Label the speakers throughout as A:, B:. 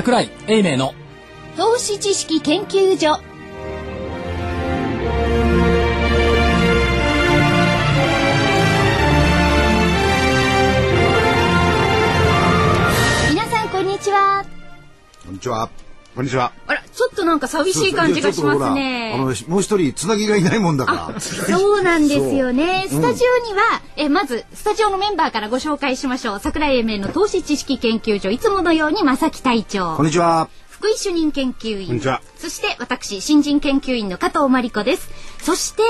A: 桜井英明の
B: 投資知識研究所皆さんこんにちは
C: こんにちは。こんにちは。
B: あらとなんか寂しい感じがします
C: あの
B: ね
C: もう一人つなぎがいないもんだから。
B: そうなんですよね。スタジオには、えまずスタジオのメンバーからご紹介しましょう。桜井英明の投資知識研究所いつものように正木隊長。
C: こんにちは。
B: 福井主任研究員。
C: こんにちは。
B: そして私新人研究員の加藤真理子です。そして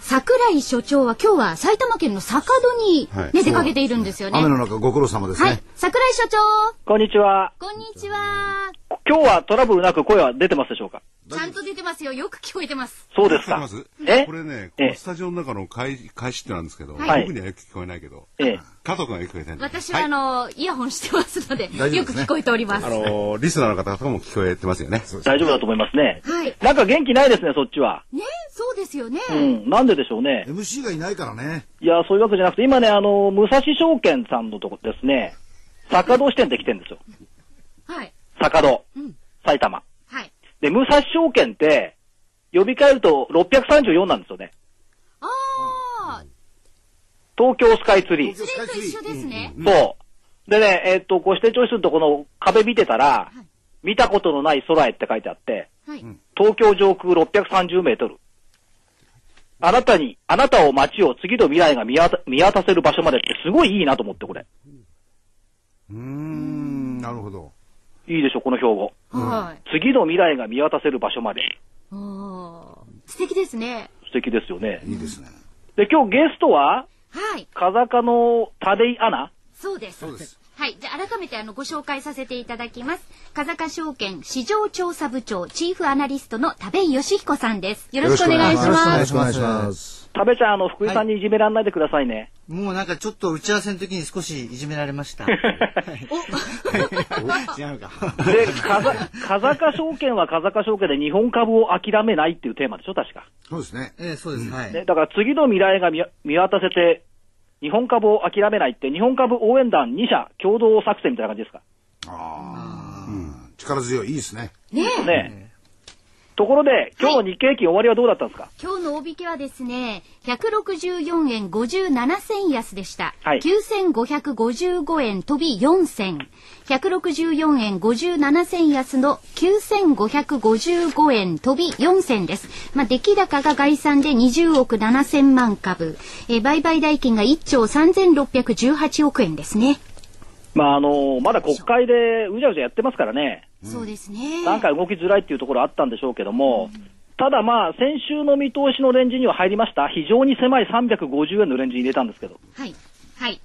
B: 桜井所長は今日は埼玉県の坂戸に、ね
C: はい。
B: 出かけているんですよね。
C: 雨の中ご苦労様です
B: はい。
C: ね。
B: 桜井所長。
D: こんにちは。
B: こんにちは
D: 今日はトラブルなく声は出てますでしょうか？
B: ちゃんと出てますよよく聞こえてます
D: そうですか
E: えます
D: え？
E: これね、こ
D: え
E: のスタジオの中の開開始ってなんですけど、
B: はい
E: 僕にはよく聞こえないけど、
D: ええ。
E: 加藤君がよく聞こえてるんで
B: 私はあの、イヤホンしてますのでよく聞こえております
E: あのーリスナーの方々も聞こえてますよね。
D: 大丈夫だと思いますね。
B: はい
D: なんか元気ないですね、そっちは。
B: ねそうですよね、
D: うん。なんででしょうね。
C: MC がいないからね。
D: いや、そういうわけじゃなくて、今ね、あの、武蔵証券さんのとこですね、坂戸支店って来てるんですよ。
B: はい
D: 坂戸。
B: うん。
D: 埼玉。
B: はい。
D: で、武蔵証券って、呼び換えると634なんですよね。
B: ああ
D: 東京スカイツリー。
B: それと一緒ですね、
D: そう。でね、えっと、こう指定調子するとこの壁見てたら、見たことのない空へって書いてあって、
B: はい、
D: 東京上空630メートル。あなたに、あなたを街を次の未来が見渡見渡せる場所までってすごいいいなと思って、これ。
C: うーん、なるほど。
D: いいでしょ、この標語。
B: はい
D: 次の未来が見渡せる場所まで。
B: 素敵ですね
D: 素敵ですよね。
C: いいですね。
D: で、今日ゲストは、
B: はい
D: 風香の立井アナ？
B: そうです。
C: そうです。
B: はい。じゃあ改めてあのご紹介させていただきます。風賀証券市場調査部長チーフアナリストの田部義彦さんです。よろしくお願いし
C: よろ
B: ます。
C: しくお願いします。
D: 食べちゃん、あの、福井さんにいじめらんないでくださいね。
F: もうなんかちょっと打ち合わせの時に少しいじめられました。違うか。
D: で、風、風香証券は風香証券で日本株を諦めないっていうテーマでしょ、確か。
C: そうですね。
F: ええ、そうです。はい。
D: ね、だから次の未来が見見渡せて、日本株を諦めないって、日本株応援団2社共同作戦みたいな感じですか？
C: ああ。うん。力強い。いいですね。
B: ねえ。
D: ねところで、今日の日経平均終わりはどうだったんですか、
B: 今日の大引けはですね、164円57銭安でした。
D: はい
B: 9555円飛び4銭。164円57銭安の9555円飛び4銭です。まあ、出来高が概算で20億7000万株。えー売買代金が1兆3618億円ですね。
D: まあ、あのまだ国会でうじゃうじゃやってますからね、
B: そうですね。
D: なんか動きづらいっていうところあったんでしょうけども、ただまあ、先週の見通しのレンジには入りました。非常に狭い350円のレンジに入れたんですけど、
B: はい。はい。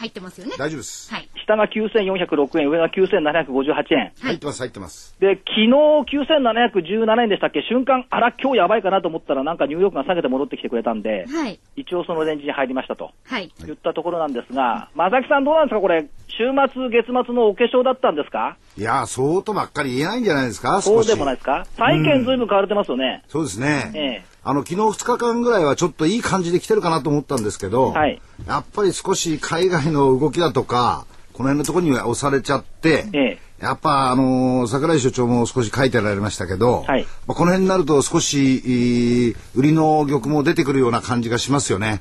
B: 入ってますよね。
C: 大丈夫です。
B: はい。
D: 下が9406円、上が9758円。
C: 入ってます、入ってます。
D: で、昨日9717円でしたっけ？瞬間、あら、今日やばいかなと思ったら、なんかニューヨークが下げて戻ってきてくれたんで、
B: はい。
D: 一応そのレンジに入りましたと
B: はい。
D: 言ったところなんですが、正木さんどうなんですか？これ、週末、月末のお化粧だったんですか？
C: いやー、そうとばっかり言えないんじゃないですか？少し。
D: そうでもないですか？債券ずいぶん買われてますよね。
C: そうですね。
D: ええ
C: あの、昨日2日間ぐらいはちょっといい感じで来てるかなと思ったんですけど、
D: はい。
C: やっぱり少し海外の動きだとか、この辺のところには押されちゃって、
D: ええ。
C: やっぱあのー桜井所長も少し書いてられましたけど、
D: はい。
C: まあ、この辺になると少し、売りの玉も出てくるような感じがしますよね。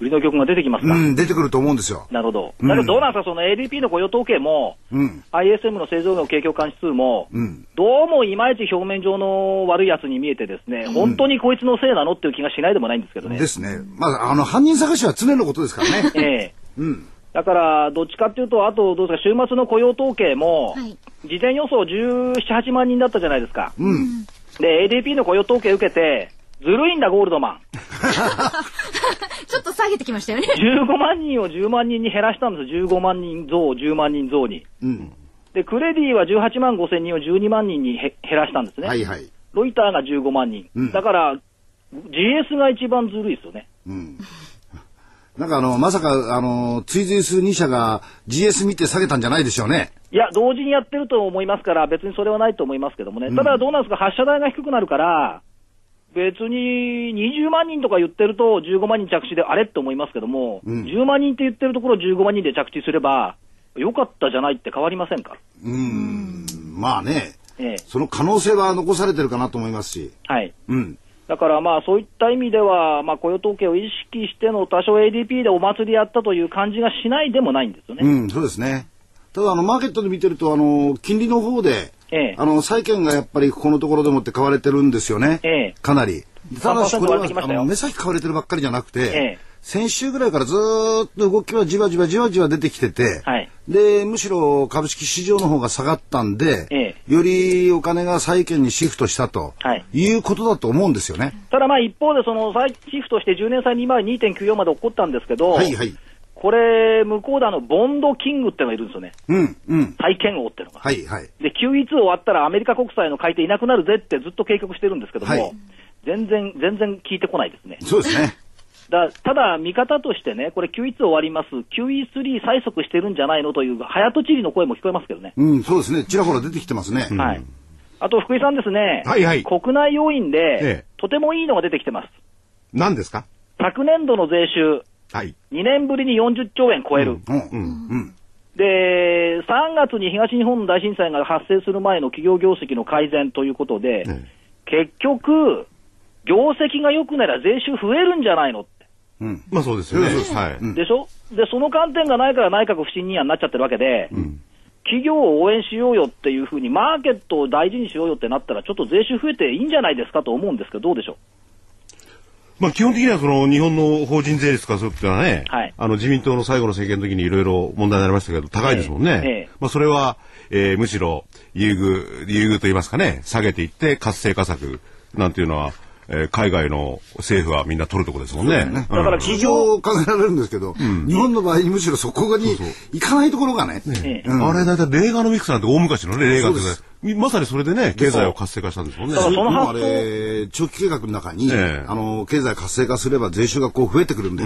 D: 売りの曲が出てきますか、
C: うん、出てくると思うんですよ。
D: なるほど。
C: うん
D: だけどどうなんですかその ADP の雇用統計も、
C: うん、
D: ISM の製造業景況感指数も、
C: うん。
D: どうもいまいち表面上の悪いやつに見えてですね、本当にこいつのせいなのっていう気がしないでもないんですけどね。
C: ですね。まあ、あの、犯人探しは常のことですからね。
D: ええ
C: うん。
D: だから、どっちかっていうと、あと、どうですか、週末の雇用統計も、
B: はい。
D: 事前予想17、8万人だったじゃないですか。
C: うん。
D: で、ADP の雇用統計受けて、ずるいんだ、ゴールドマン。
B: ちょっと下げてきましたよね。
D: 15万人を10万人に減らしたんです。15万人増、10万人増に。
C: うん。
D: で、クレディは18万5千人を12万人にへ減らしたんですね。
C: はいはい。
D: ロイターが15万人。
C: うん
D: だから、GS が一番ずるいですよね。
C: うん。なんかあの、まさか、あの、追随する2社が GS 見て下げたんじゃないでしょうね。
D: いや、同時にやってると思いますから、別にそれはないと思いますけどもね。ただ、どうなんですか、発射台が低くなるから、別に20万人とか言ってると15万人着地であれって思いますけども、
C: うん
D: 10万人って言ってるところを15万人で着地すれば、よかったじゃないって変わりませんか？
C: うん。まあね、
D: ええ
C: その可能性は残されてるかなと思いますし、
D: はい。
C: うん。
D: だからまあそういった意味では、まあ雇用統計を意識しての多少 ADP でお祭りやったという感じがしないでもないんですよね。
C: うん、そうですね。ただ、あの、マーケットで見てると、あの、金利の方で、
D: ええ
C: あの、債券がやっぱりここのところでもって買われてるんですよね。
D: ええ
C: かなり。ただし、これ
D: 3%割
C: はあの目先買われてるばっかりじゃなくて、
D: ええ
C: 先週ぐらいからずーっと動きはじわじわじわじわ出てきてて、
D: はい
C: で、むしろ株式市場の方が下がったんで、
D: え
C: よりお金が債券にシフトしたと、
D: はい
C: い、うことだと思うんですよね。
D: ただまあ一方でその再シフトして10年債利回り2.94まで起こったんですけど、
C: はいはい。
D: これ向こうであのボンドキングってのがいるんですよね。
C: うん、うん。
D: 債券王ってのが。
C: はいはい。
D: で、QE2 終わったらアメリカ国債の買い手いなくなるぜってずっと警告してるんですけども、
C: はい
D: 全然、全然聞いてこないですね。
C: そうですね。
D: だただ、見方としてね、これ QE2 終わります、QE3 催促してるんじゃないのという、早とちりの声も聞こえますけどね。
C: うん、そうですね。ちらほら出てきてますね。
D: はい。あと、福井さんですね、
E: はいはい
D: 国内要因で、
E: ええ
D: とてもいいのが出てきてます。
E: 何ですか？
D: 昨年度の税収、
E: はい。
D: 2年ぶりに40兆円超える。
C: うん、うん。
D: で、3月に東日本大震災が発生する前の企業業績の改善ということで、
E: え
D: 結局、業績が良くなら税収増えるんじゃないのって。
C: うん。
E: まあそうですよね。はい。
C: うん
D: でしょ？で、その観点がないから内閣不信任案になっちゃってるわけで、企業を応援しようよっていうふうに、マーケットを大事にしようよってなったら、ちょっと税収増えていいんじゃないですかと思うんですけど、どうでしょ
E: まあ基本的にはその日本の法人税率化するっていうのはね、
D: はい
E: あの自民党の最後の政権の時にいろいろ問題になりましたけど、高いですもんね。
D: ええ
E: まあそれは、えーむしろ優遇、優遇と言いますかね、下げていって活性化策なんていうのは、えー海外の政府はみんな取るとこですもんね。
D: だから
E: うん
C: 市場を考えられるんですけど、日本の場合にむしろそこに行かないところがね。
E: あれだいたいレーガノミクスなんて大昔のね、レーガンってまさにそれでね、経済を活性化したんですもんね。
D: だからその
C: あ
D: 発想。
C: れ、長期計画の中に、
E: ええ。
C: あの、経済活性化すれば税収がこう増えてくるんで、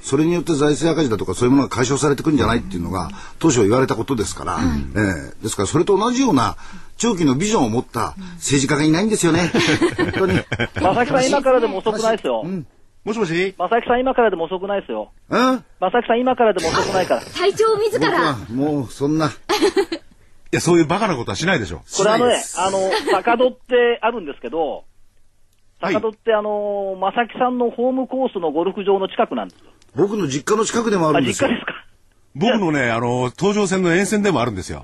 C: それによって財政赤字だとかそういうものが解消されてくるんじゃないっていうのが、当初言われたことですから、ええ。ですからそれと同じような長期のビジョンを持った政治家がいないんですよね。本当に。
D: う。正木さん、今からでも遅くないですよ。
E: もしもし？
D: 正木さん、今からでも遅くないですよ。
C: うん？
D: 正木さん、今からでも遅くないから。
B: 隊長自
C: 僕
B: ら
C: はもうそんな。
E: いや、そういうバカなことはしないでしょ。
D: これあのねあの、坂戸ってあるんですけど、
E: はい
D: 坂戸ってあの、正木さんのホームコースのゴルフ場の近くなんですよ。
C: 僕の実家の近くでもあ
D: あ、
C: るんですよ。
D: 実家ですか？
E: 僕のね、あの、東上線の沿線でもあるんですよ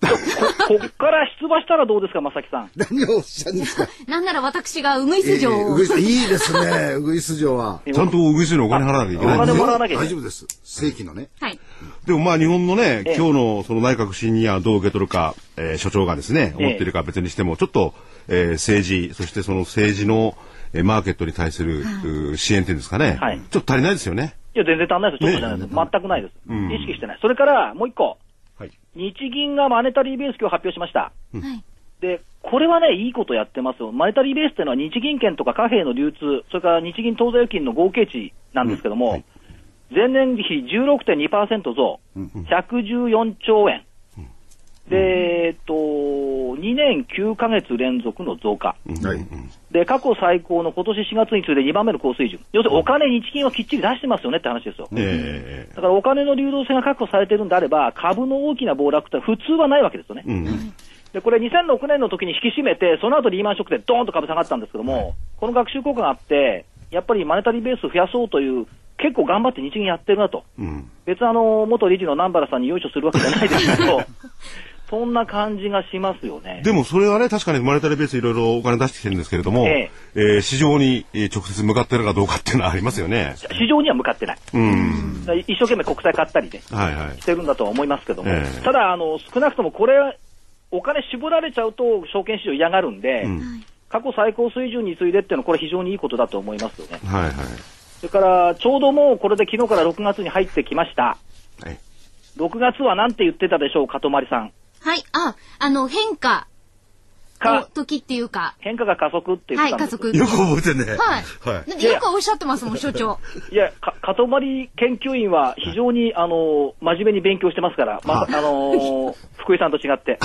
D: こ こっから出馬したらどうですか、正木さん。
C: 何をおっしゃるんですか？
B: なんなら私がウグイス城を、
C: ええウグイスいいですね、ウグイス城は。
E: ちゃんとウグイスにお金払わなきゃいけ
D: お金
E: ないんですよ。
D: もらわなきゃいけない
C: 大丈夫です。正規のね。
B: はい。
E: でもまあ日本のね、
D: ええ
E: 今日のその内閣不信任案をどう受け取るか、えー所長がですね、
D: ええ
E: 思っているか別にしても、ちょっと、えー政治、そしてその政治の、えーマーケットに対する、うー支援っていうんですかね、
D: はい
E: ちょっと足りないですよね。
D: いや、全然足んないです。ちょっとじゃないです。全くないです。意識してない。それから、もう一個。
E: はい。
D: 日銀がマネタリーベース今日発表しました。
B: はい。
D: で、これはね、いいことやってますよ。マネタリーベースっていうのは日銀券とか貨幣の流通、それから日銀当座預金の合計値なんですけども、
E: うんはい
D: 前年比16.2%増、114兆円。で、えっと、2年9ヶ月連続の増加。
C: はい。
D: で、過去最高の今年4月に次いで2番目の高水準。要するにお金、日銀はきっちり出してますよねって話ですよ。
E: え
D: だからお金の流動性が確保されてるんであれば、株の大きな暴落って普通はないわけですよね。
E: えうん。
D: で、これ2006年の時に引き締めて、その後リーマンショックでドーンと株下がったんですけども、この学習効果があって、やっぱりマネタリーベースを増やそうという、結構頑張って日銀やってるなと。
E: うん。
D: 別にあの、元理事の南原さんによいしょするわけじゃないですけど、そんな感じがしますよね。
E: でもそれはね、確かにマネタリーベースいろいろお金出してきてるんですけれども、
D: え
E: えー市場にえー直接向かってるかどうかっていうのはありますよね。
D: 市場には向かってない。
E: うん。
D: 一生懸命国債買ったりね、
E: はいはい。
D: してるんだとは思いますけども、
E: ええ
D: ただあの、少なくともこれ、お金絞られちゃうと証券市場嫌がるんで、
E: うん
D: 過去最高水準に次いでっていうのは、これ非常にいいことだと思いますよね。
E: はいはい。
D: それから、ちょうどもうこれで昨日から6月に入ってきました。
E: はい
D: 6月はなんて言ってたでしょうか、とまりさん。
B: はい。あ、あの、変化の
D: か、
B: 時っていうか、
D: 変化が加速って
B: い、
D: ってたんです
B: 加速。
E: よく覚えてんね。
B: はい。
E: はい。
B: よくおっしゃってますもん、所長。
D: いや、か、かとまり研究員は非常に、あの、真面目に勉強してますから、まあ、あのー 福井さんと違って。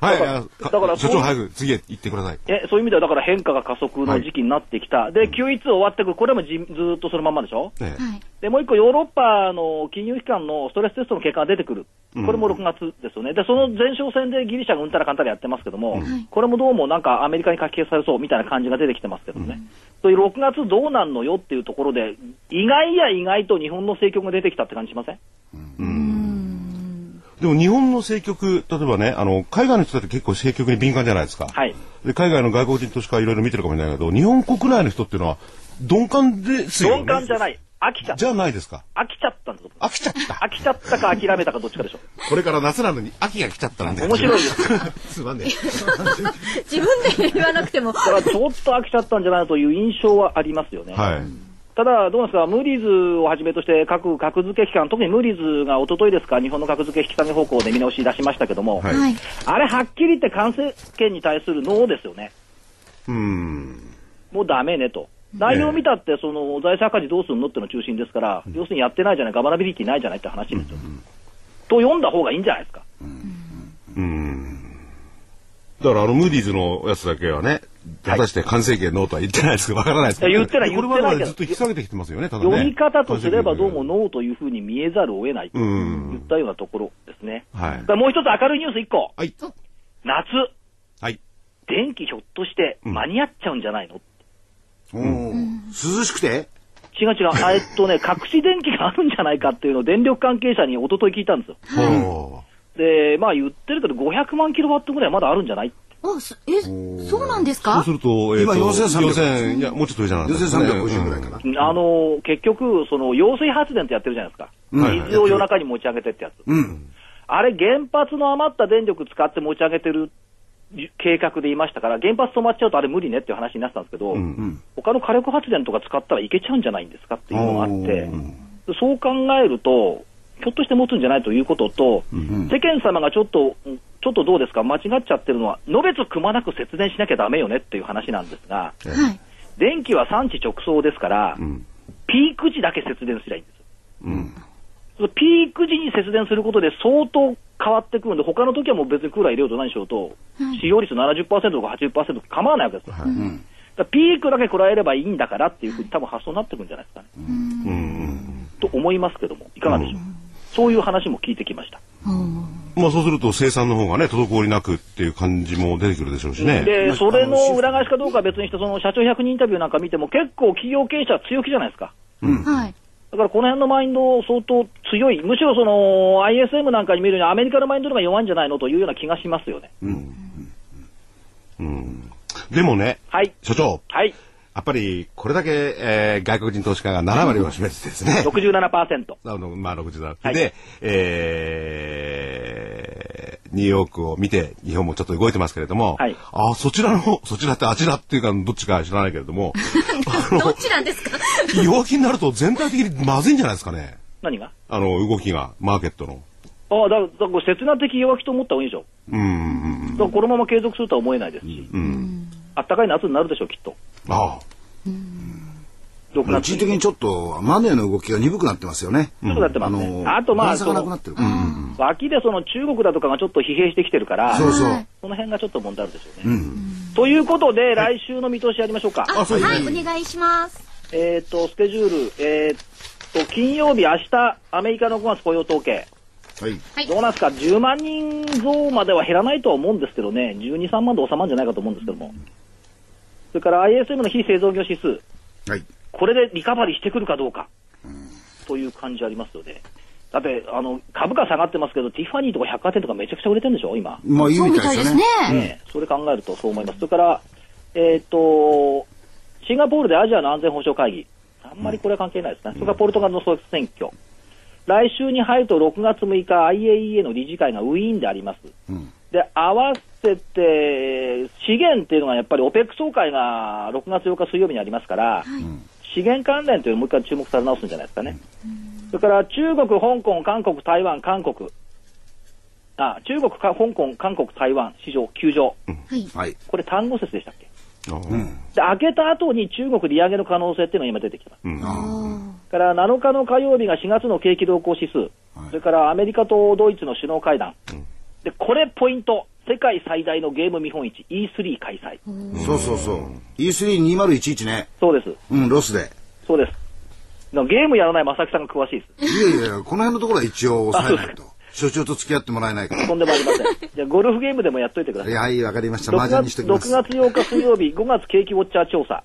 E: ははい、
D: だから
E: 所長早く次へ行ってください。
D: えそういう意味では、だから変化が加速の時期になってきた、で、9-1終わってくる、これもじずーっとそのまんまでしょ、
E: ね
B: はい。
D: でもう一個、ヨーロッパの金融機関のストレステストの結果が出てくる、これも6月ですよね、でその前哨戦でギリシャがうんたらかんたらやってますけども、これもどうもなんかアメリカに書き消されそうみたいな感じが出てきてますけどね、そういう6月どうなんのよっていうところで、意外や意外と日本の政局が出てきたって感じしません
E: でも日本の政局、例えばね、あの、海外の人だって結構政局に敏感じゃないですか。
D: はい
E: で海外の外国人投資家いろいろ見てるかもしれないけど、日本国内の人っていうのは鈍感ですよね。
D: 鈍感じゃない、飽きちゃった
E: じ、ゃないですか。
D: 飽きちゃったんですよ、
E: 飽きちゃった。
D: 飽きちゃったか諦めたかどっちかでしょ、
E: これから夏なのに秋が来ちゃったなんで。
D: 面白いです。
E: すまんね
B: 自分で言わなくても。
D: だからちょっと飽きちゃったんじゃないという印象はありますよね。
E: はい。
D: ただ、どうなんですか、ムーディーズをはじめとして各格付け機関、特にムーディーズが一昨日ですか、日本の格付け引き下げ方向で見直し出しましたけども、
E: はい
B: はい。
D: あれ、はっきり言って関政権に対するノーですよね。
E: うん。
D: もうダメねと。内容を見たって、その財政赤字どうするのっての中心ですから、要するにやってないじゃない、ガバナビリティないじゃないって話ですよ。と読んだ方がいいんじゃないですか。
E: うん。だからあのムーディーズのやつだけはね、果たして完成形ノーとは言ってないですけど、わからないですけど、
D: 言ってない
E: これ
D: 言ってない
E: ずっと引き下げてきてますよね、ただね。
D: 読み方とすればどうもノーというふうに見えざるを得ないと
E: うん
D: いったようなところですね。
E: はい
D: もう一つ明るいニュース一個。
E: はい。
D: 夏、
E: はい。
D: 電気ひょっとして間に合っちゃうんじゃないの、
C: おー涼しくて？
D: 違う違う、あ えっとね、隠し電気があるんじゃないかっていうのを電力関係者に一昨日聞いたんですよ。
E: ほ
D: で、まあ言ってるけど、500万キロワットぐらいまだあるんじゃない？
B: あ、そえ、そうなんです
E: う。
B: か？
E: そうすると、えーと
C: 今4300
E: 4000いや、もうちょっと上じゃなかったですかね
C: 4350ぐらいかな。
D: あの、結局、その、揚水発電ってやってるじゃないですか。
E: はい
D: 水を夜中に持ち上げてってやつ。
C: うん。
D: あれ、原発の余った電力使って持ち上げてる計画で言いましたから、原発止まっちゃうとあれ無理ねっていう話になってたんですけど、
E: ん
D: 他の火力発電とか使ったらいけちゃうんじゃないんですかっていうのがあって、そう考えると、ひょっとして持つんじゃないということと、世間様がちょっと、ちょっとどうですか、間違っちゃってるのは、のべつくまなく節電しなきゃだめよねっていう話なんですが、
B: はい。
D: 電気は産地直送ですから、
E: ん
D: ピーク時だけ節電すりゃいいんですよ。
E: うん。
D: ピーク時に節電することで相当変わってくるんで、他の時はもう別にクーラー入れようと何しようと、使用率70%とか80%構わないわけですよ。だからピークだけこらえればいいんだからっていうふうに多分発想になってくるんじゃないですかね。
E: うん。
D: と思いますけども、いかがでしょう？そういう話も聞いてきました。
E: まあそうすると生産の方がね、滞りなくっていう感じも出てくるでしょうしね。
D: で、それの裏返しかどうかは別にして、その社長100人インタビューなんか見ても結構企業経営者は強気じゃないですか。
B: はい。
D: だからこの辺のマインド相当強い、むしろその ISM なんかに見るにアメリカのマインドの方が弱いんじゃないのというような気がしますよね。
E: でもね、
D: はい。
E: 所長、
D: はい。
E: やっぱりこれだけ、えー外国人投資家が7割を占めてですね、
D: 67%。
E: あの、まあ、67。
D: はい
E: で、えー、ニューヨークを見て、日本もちょっと動いてますけれども、
D: はい
E: あ、そちらの、そちらってあちらっていうか、どっちか知らないけれども、
B: どっちなんですか？
E: 弱気になると全体的にまずいんじゃないですかね。
D: 何が？
E: あの、動きが、マーケットの。
D: ああ、だだから切な的弱気と思った方がいいでしょ。
E: うん、うん、
D: だからこのまま継続するとは思えないですし、
E: うん。
D: あったかい夏になるでしょう、きっと。
E: ああ。
D: 6月
C: 一時的にちょっとマネーの動きが鈍くなってますよね。
D: ちょっとなってますね。あとまあ、その
C: がなくなってる。
D: 脇でその中国だとかがちょっと疲弊してきてるから、
C: そうそう。
D: その辺がちょっと問題あるでしょうね。ということで、来週の見通しやりましょうか。
B: あ、はい、お願いします。
D: えっ、と、スケジュール、えっ、と、金曜日、明日、アメリカの5月雇用統計。
C: はい。
B: はい
D: どうなんですか、10万人増までは減らないとは思うんですけどね、12、3万で収まるんじゃないかと思うんですけども。それから ISM の非製造業指数、
C: はい。
D: これでリカバリーしてくるかどうか、という感じありますよね。だって、あの、株価下がってますけど、ティファニーとか百貨店とかめちゃくちゃ売れてるんでしょ、今。
C: まあいい
B: そうみ
C: みたいで
B: すすね
C: ね。。
D: ねえそれ考えるとそう思います。それから、えっ、と、シンガポールでアジアの安全保障会議。あんまりこれは関係ないですね。それからポルトガルの総選挙。来週に入ると6月6日 IAEA の理事会がウィーンであります。
C: うん
D: で、合わせて、資源っていうのがやっぱり OPEC 総会が6月8日水曜日にありますから、資源関連というのをもう一回注目され直すんじゃないですかね。それから中国、香港、韓国、台湾、韓国。あ、中国、か香港、韓国、台湾、市場、急上。
B: はい。
C: はい。
D: これ単語説でしたっけ？
E: あ
D: で、開けた後に中国利上げの可能性っていうのが今出てきてます。
E: うん
D: から7日の火曜日が4月の景気動向指数、それからアメリカとドイツの首脳会談、でこれポイント、世界最大のゲーム見本市 E3 開催。
C: そうそうそう。E32011 ね。
D: そうです。
C: うん、ロスで。
D: そうです。ゲームやらない正木さんが詳しいです。
C: いやいや、この辺のところは一応抑えないと。所長と付き合ってもらえないから。
D: とんでもありません。じゃあ、ゴルフゲームでもやっといてください。
C: いや、はい、わかりました。
D: 6
C: 麻雀にし
D: 月
C: ときます。
D: 6月8日水曜日、5月景気ウォッチャー調査。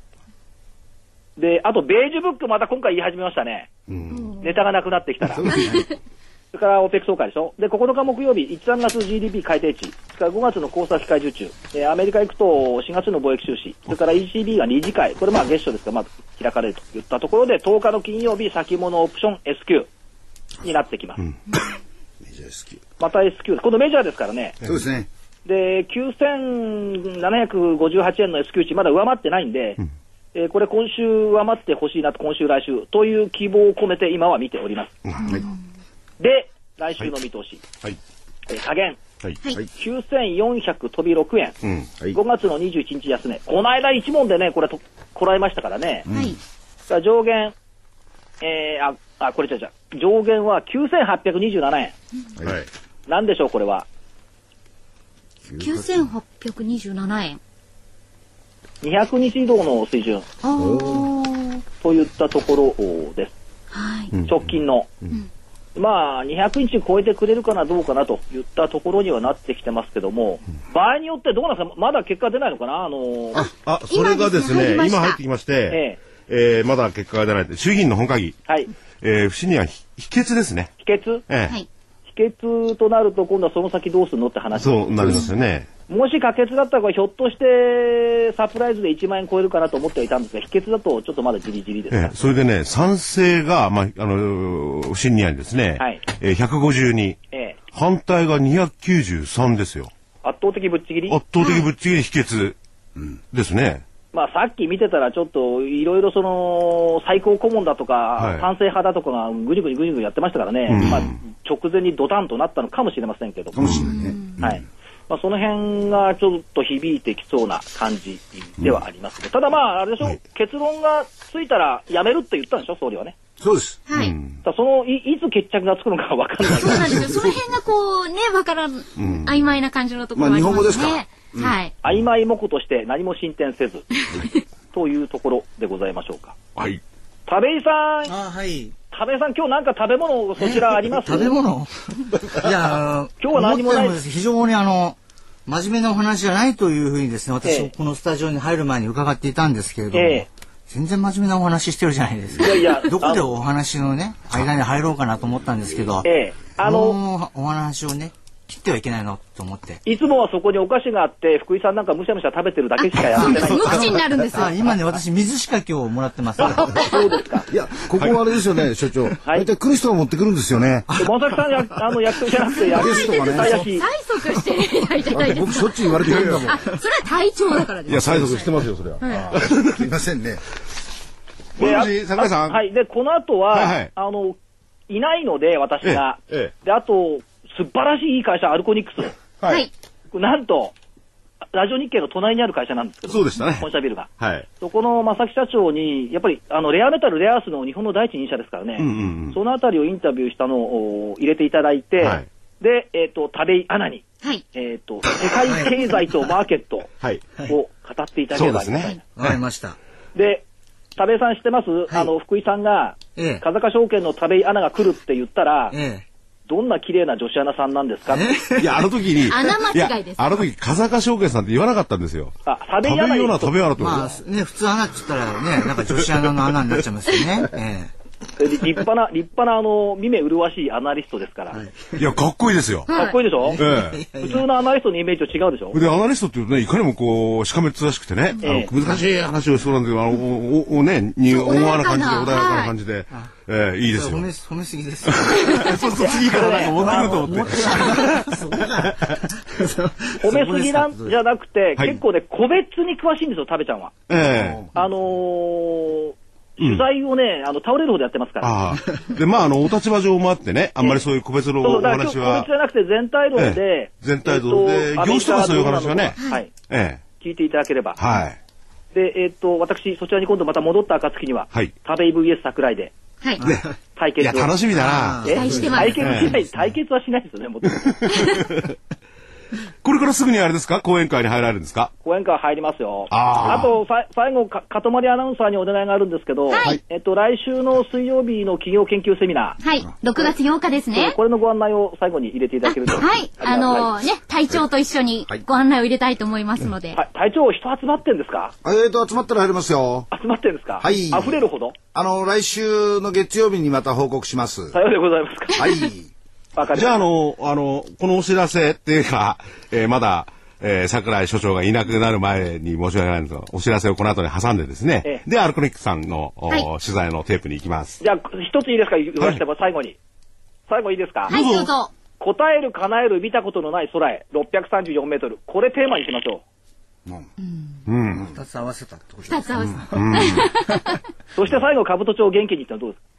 D: で、あと、ベージュブックまた今回言い始めましたね。ネタがなくなってきたら。
C: そうですね。
D: それから OPEC 総会でしょ？で、9日木曜日、1、3月 GDP 改定値。それから5月の交差機会受注。えーアメリカ行くと4月の貿易収支。それから ECB が理事会。これまあ月初ですが、まず開かれるといったところで、10日の金曜日、先物オプション S q になってきます。
C: メジャー S q
D: また S q このメジャーですからね。
C: そうですね。
D: で、9758円の S q 値まだ上回ってないんで、えーこれ今週上回ってほしいなと、今週来週という希望を込めて今は見ております。
C: はい。
D: で、来週の見通し。
E: はい。
D: えー下限。
E: はい。
C: はい。
D: 9400飛び6円。
E: うん。
C: はい。
D: 5月の21日安値。この間1問でね、これと、こらえましたからね。
B: はい。
D: だから上限、えー、あ、あ、これ違う違う。上限は9827円。
E: はい。
D: なんでしょう、これは。
B: 9827円。
D: 200日移動の水準
B: ああ。
D: といったところです。
B: はい。
D: 直近の。まあ、200日超えてくれるかな、どうかなといったところにはなってきてますけども、場合によってどうなんですか、まだ結果出ないのかな、あのー
E: あ、それがですね、
B: 今入
E: ってきまして、えーまだ結果が出ない。衆議院の本会議、
D: はい、
E: えー、不信任は否否決ですね。
D: 否決？
E: ええ
B: はい。
D: 否決となると、今度はその先どうするのって話
E: そうなりますよね。
D: もし可決だったら、ひょっとしてサプライズで1万円超えるかなと思ってはいたんですが、否決だとちょっとまだじりじりです。か
E: ええそれでね、賛成が、まあ、あのー、不信任案にですね、
D: はい。
E: えー、152、
D: ええ。
E: 反対が293ですよ。
D: 圧倒的ぶっちぎり、
E: 圧倒的ぶっちぎり否決ですね。
D: まあ、さっき見てたら、ちょっといろいろその最高顧問だとか、
E: はい。
D: 賛成派だとかがぐにぐにぐにぐにやってましたからね、
E: うん。
D: まあ、直前にドタンとなったのかもしれませんけど
C: かもしれないね。
D: はいまあ、その辺がちょっと響いてきそうな感じではありますね、ただまあ、あれでしょ、
E: はい
D: 結論がついたらやめるって言ったんでしょ、総理はね。
C: そうです。
B: はい。
D: ただそのいいつ決着がつくのかわかんない
B: そうなんですよ。その辺がこうね、わからん、曖昧な感じのところがありますね。
C: まあ日本語ですか？
B: はい。
D: 曖昧模倣として何も進展せず というところでございましょうか。
E: はい。
D: 田部井さん、
F: あはい。
D: 田部井さん、今日なんか食べ物そちらあります？
F: 食べ物？いや、
D: 今日は何もない。
F: 思ったより非常にあの、真面目なお話じゃないというふうにですね、私、
D: え。え
F: このスタジオに入る前に伺っていたんですけれども、
D: ええ。
F: 全然真面目なお話してるじゃないですか。
D: いやいや
F: どこでお話のね、間に入ろうかなと思ったんですけど、
D: ええ。あの、
F: お話をね、切ってはいけないなと思って。
D: いつもはそこにお菓子があって、福井さんなんかむしゃむしゃ食べてるだけしかやってない。
B: 無口になるんですよ
F: あ。今ね、私、水しか今日もらってます。
D: そうですか。
C: いや、ここはあれですよね、所長。
D: はい
C: 大体来る人が持ってくるんですよね。
D: でまさきさんや、あの、役所じゃなくて、役
C: ゲストがね
D: 大役
B: 催促して。
C: 僕しょっちゅう言われてるんだもん。
B: あ、それは体調だからです。
E: いや、催促してますよ、それは。
C: すいませんね。
E: 井さん？
D: はい。で、この後は、あの、いないので、私が。
E: ええ
D: で、あと、素晴らしいいい会社、アルコニックス。
B: はい。
D: なんと、ラジオ日経の隣にある会社なんですけど、
E: そうでしたね
D: 本社ビルが。
E: はい。
D: そこの正木社長に、やっぱり、あの、レアメタル、レアアースの日本の第一人者ですからね、
E: うんうんうん
D: そのあたりをインタビューしたのをお入れていただいて、
E: はい
D: で、えっ、と、田部井アナに、
B: はい。
D: えっ、と、世界経済とマーケット
E: はい。
D: を語っていただければありがたいな。
F: わかりました。
D: で、田部井さん知ってます、あの、福井さんが、
F: ええ
D: 風賀証券の田部井アナが来るって言ったら、
F: え
D: どんな綺麗な女子アナさんなんですか？って
E: いや、あの時に。
B: 穴間違いです
E: やあの時、風賀証券さんって言わなかったんですよ。
D: あ、
E: 食べような、食べようなと。
F: まあ、ね、普通穴って言ったらね、なんか女子穴の穴になっちゃいますよね。え
D: え立派な、立派な、あの、見目麗しいアナリストですから。
E: いや、かっこいいですよ。
D: かっこいいでしょ、
E: ええ。
D: 普通のアナリストのイメージと違うでしょ？
E: で、アナリストっていうとね、いかにもこう、しかめっ面しくてね、あの
D: ええ
E: 難しい話をしそうなんだけど、あの、お、お、おね、に、思わな感じで、
B: 穏やかな
E: 穏やかな感じで、ええ、いい
F: え
E: ですよ
F: 褒め、。褒めすぎです。
E: そうそう、次からなんか持ってくると思って。
D: 褒めすぎなんじゃなくて、
E: はい
D: 結構ね、個別に詳しいんですよ、食べちゃんは。
E: ええ。
D: あのー取材をね、あの、倒れるほどやってますから。
E: で、まあ、あの、お立場上もあってね、あんまりそういう個別のお
D: そうだから今日、
E: 話は
D: 個別じ、ゃなくて全体論
E: え
D: で、
E: 全体論で
D: えっと
E: 業種とかそういう話はね
D: はい。
E: ええ。
D: 聞いていただければ。
E: はい。
D: で、えっと、私、そちらに今度また戻った暁には、
E: はい
D: 食べ VS 桜井で
B: はい。
E: いや、
D: 対決を。
E: 楽しみだな。
D: え
B: 期待してます
D: 対決しない、
E: ええ
D: 対決はしないですよね、もちろん。
E: これからすぐにあれですか？講演会に入られるんですか？
D: 講演会入りますよ。
E: あー
D: と、さ最後か、かとまりアナウンサーにお願いがあるんですけど、
B: はい
D: えっと、来週の水曜日の企業研究セミナー、
B: はい。6月8日ですね。
D: これのご案内を最後に入れていただけると。
B: はい。あの
D: はい
B: ね、隊長と一緒にご案内を入れたいと思いますので。
D: はい隊長、人集まってんですか？
C: えーと、集まったら入りますよ。
D: 集まってんですか？
C: はい
D: 溢れるほど
C: あの、来週の月曜日にまた報告します。
D: さようでございますか。
C: はい。
D: わか
E: じゃあ、あの、あの、このお知らせっていうか、えーまだ、えー桜井所長がいなくなる前に申し訳ないんです。が、お知らせをこの後に挟んでですね、
D: ええ。
E: で、アルコニックさんの、お
B: はい。
E: 取材のテープに行きます。
D: じゃあ、一ついいですか言わせても、最後に。最後いいですか？
B: はい、どうぞ。
D: 答える、叶える、見たことのない空へ、634メートル。これテーマにしましょ
E: う。ん。
F: 二つ合わせたってこと
B: 二つ合わせた。
D: う。そして最後、兜町元気にってのはどうですか？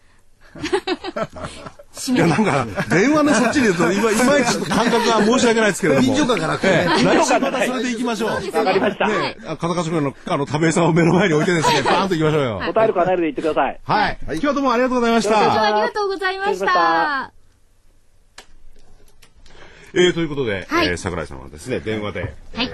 E: いや、なんか、電話のそっちに言うと、今、いまいちちょっと感覚が申し訳ないですけれども。
C: 臨場感がなくてね。
E: 来週またそれで行きましょう。
D: わかりました。
E: ねえ、片柏の、あの、田部井さんを目の前に置いてですね、バーンと行きましょうよ。
D: 答える、叶えるで言ってください。
E: はい。今日はどうもありがとうございました。
B: ありがとうございました。
E: えー、ということで、
B: はい
E: えー桜井さんはですね、電話で、
B: はい。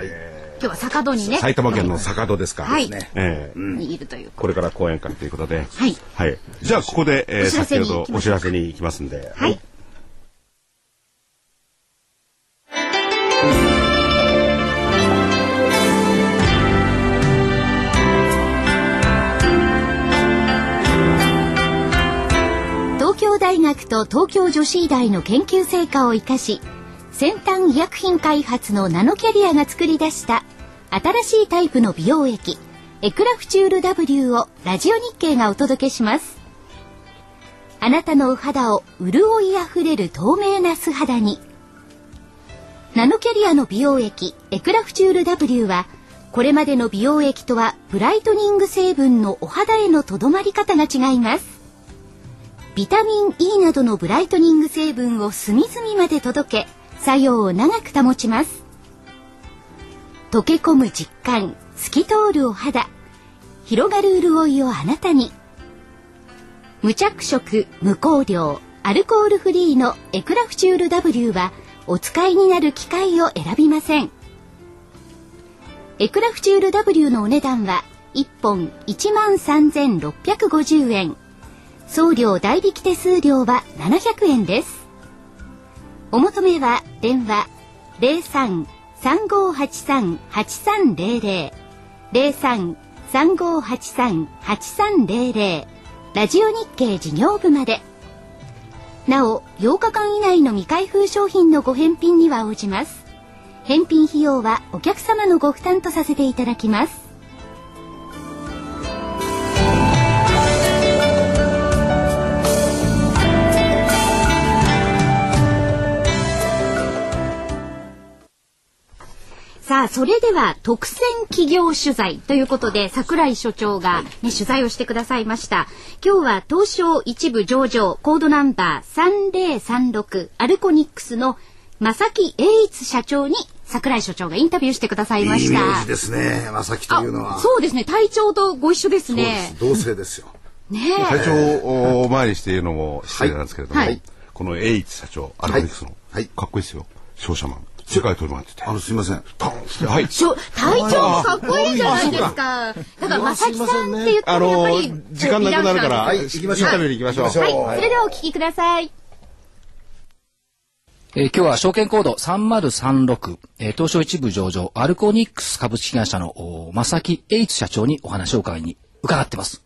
B: 今日は坂戸にね。
E: 埼玉県の坂戸ですから、
B: はい
E: えー
B: にいるという。
E: これから講演会ということで、
B: はい
E: はい。じゃあ、ここで、えー先ほどお知らせに行きますんで、
B: はい。東京大学と東京女子医大の研究成果を生かし先端医薬品開発のナノキャリアが作り出した新しいタイプの美容液エクラフチュール W をラジオ日経がお届けします。あなたのお肌を潤いあふれる透明な素肌に。ナノキャリアの美容液エクラフチュール W はこれまでの美容液とはブライトニング成分のお肌へのとどまり方が違います。ビタミン E などのブライトニング成分を隅々まで届け作用を長く保ちます。溶け込む実感透き通るお肌広がる潤いをあなたに。無着色無香料アルコールフリーのエクラフチュール W はお使いになる機械を選びません。エクラフチュール W のお値段は1本1万3650円。送料代引き手数料は700円です。お求めは電話03-3583-8300 03-3583-8300ラジオ日経事業部まで。なお8日間以内の未開封商品のご返品には応じます。返品費用はお客様のご負担とさせていただきます。さあ、それでは特選企業取材ということで、桜井所長が、ね、取材をしてくださいました。今日は東証一部上場コードナンバー3036アルコニックスの正木栄一社長に桜井所長がインタビューしてくださいま
C: いい
B: した。
C: 名字ですね、正木というのは。
B: あそうですね。隊長とご一緒ですね。
C: 同姓ですよ。
B: ね
E: 会長を前にして言うのも失礼なんですけれども、
B: はい
E: このエイチ社長、アルコニクスの、
C: はい
E: かっこいいですよ。商社マン。世界取り回ってて。
C: あの、すいません。
E: パンってはい。
B: しょ隊長かっこいいじゃないですか。だから正木さんって言って
E: あ
B: もやっぱ
E: の
B: り、
E: 時間なくなるから、
C: はい行きましょう
E: インタビューに行きましょう。
B: はい、それではお聞きください。
A: えー今日は証券コード3036、えー東証一部上場アルコニックス株式会社のお正木エイツ社長にお話を伺いに伺ってます。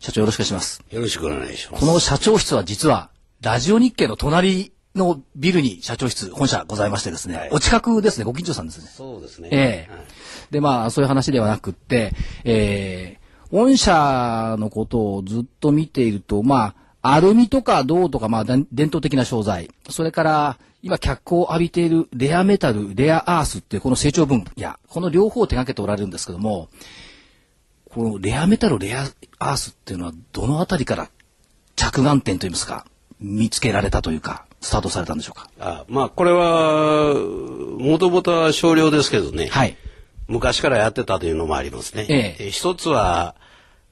A: 社長よろしくお願いします。
G: よろしくお願いします。
A: この社長室は実はラジオ日経の隣のビルに社長室本社ございましてですね、
G: はい
A: お近くですね、ご近所さんですね。
G: そうですね。
A: ええ
G: はい
A: で、まあ、そういう話ではなくって、えー、御社のことをずっと見ていると、まあ、アルミとか銅とか、まあ、伝伝統的な商材、それから、今脚光を浴びているレアメタル、レアアースっていうこの成長分野、この両方を手掛けておられるんですけども、このレアメタル、レアアースっていうのはどのあたりから着眼点といいますか、見つけられたというか、スタートされたんでしょうか？
G: あまあ、これは、もともとは少量ですけどね。
A: はい。
G: 昔からやってたというのもありますね。
A: ええ
G: 一つは、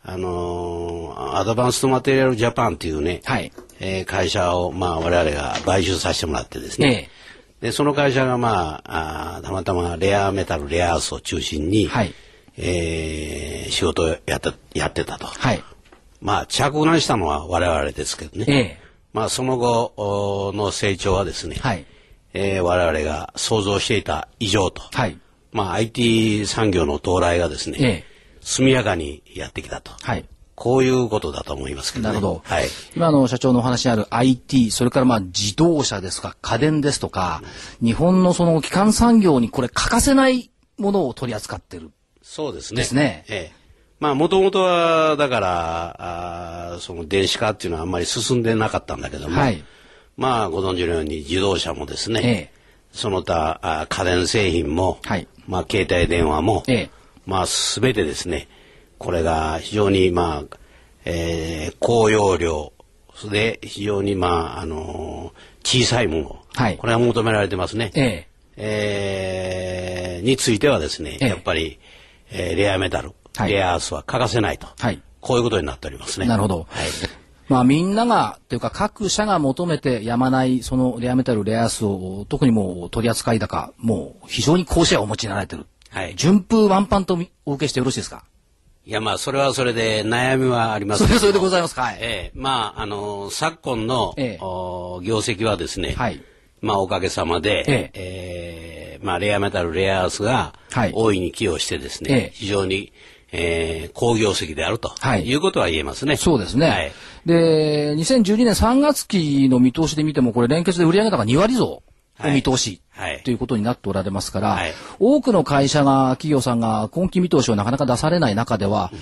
G: あのーアドバンストマテリアルジャパンっていうね、
A: はい。
G: えー会社を、まあ、我々が買収させてもらってですね。で、その会社がまあ、あーたまたまレアメタル、レアアースを中心に、
A: はい。
G: えー仕事をやってやってたと。
A: はい。
G: まあ、着難したのは我々ですけどね。
A: ええ。
G: まあ、その後おの成長はですね、
A: はい。
G: えー我々が想像していた以上と、
A: はい。
G: まあ、IT 産業の到来がですね、
A: ええ。
G: 速やかにやってきたと。
A: はい。
G: こういうことだと思いますけどね。
A: なるほど。
G: はい。
A: 今の社長のお話にある IT、それからまあ自動車ですとか家電ですとか、日本のその基幹産業にこれ欠かせないものを取り扱ってる。
G: そうですね。
A: ですね
G: ええ。まあ、もともとは、だから、あーその電子化っていうのはあんまり進んでなかったんだけども、
A: はい。
G: まあ、ご存知のように自動車もですね、
A: ええ。
G: その他あ家電製品も、
A: はい
G: まあ、携帯電話も、
A: ええ。
G: まあ、すべてですね、これが非常に、まあ、えー高容量で非常に、まあ、あのー小さいもの、
A: はい
G: これが求められてますね。
A: え
G: えーについてはですね、
A: ええ
G: やっぱり、えーレアメタル、
A: はい
G: レアアースは欠かせないと、
A: はい
G: こういうことになっておりますね。
A: なるほど
G: はい。
A: まあみんなが、というか各社が求めてやまないそのレアメタル、レアアースを特にもう取り扱い高、もう非常に高シェアをお持ちになられてる。
G: はい。
A: 順風満帆とみお受けしてよろしいですか？
G: いや、まあ、それはそれで悩みはあります
A: それはそれでご
G: い
A: ざいますか？はい。
G: ええまあ、あの昨今の、
A: ええ
G: お業績はですね、
A: はい。
G: まあ、おかげさまで、
A: え
G: えーまあ、レアメタル、レアアースが
A: はい
G: 大いに寄与してですね、
A: ええ
G: 非常に、えー好業績であると、
A: はい
G: い、うことは言えますね。
A: そうですね。
G: はい
A: で、2012年3月期の見通しで見ても、これ連結で売上高2割増の見通し、
G: はい
A: ということになっておられますから、
G: はい
A: 多くの会社が、企業さんが今期見通しをなかなか出されない中では、